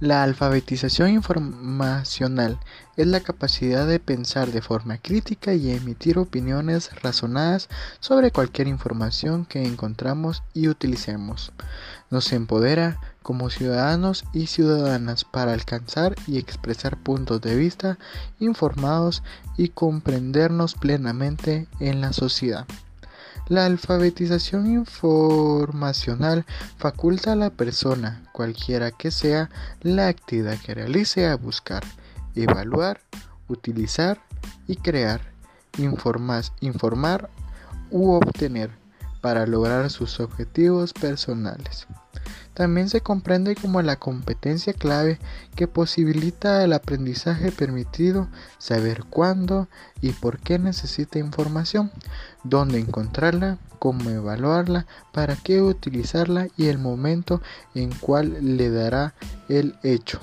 La alfabetización informacional es la capacidad de pensar de forma crítica y emitir opiniones razonadas sobre cualquier información que encontramos y utilicemos. Nos empodera como ciudadanos y ciudadanas para alcanzar y expresar puntos de vista informados y comprendernos plenamente en la sociedad. La alfabetización informacional faculta a la persona, cualquiera que sea la actividad que realice, a buscar, evaluar, utilizar y crear, informar, informar u obtener para lograr sus objetivos personales. También se comprende como la competencia clave que posibilita el aprendizaje permitido saber cuándo y por qué necesita información, dónde encontrarla, cómo evaluarla, para qué utilizarla y el momento en cual le dará el hecho.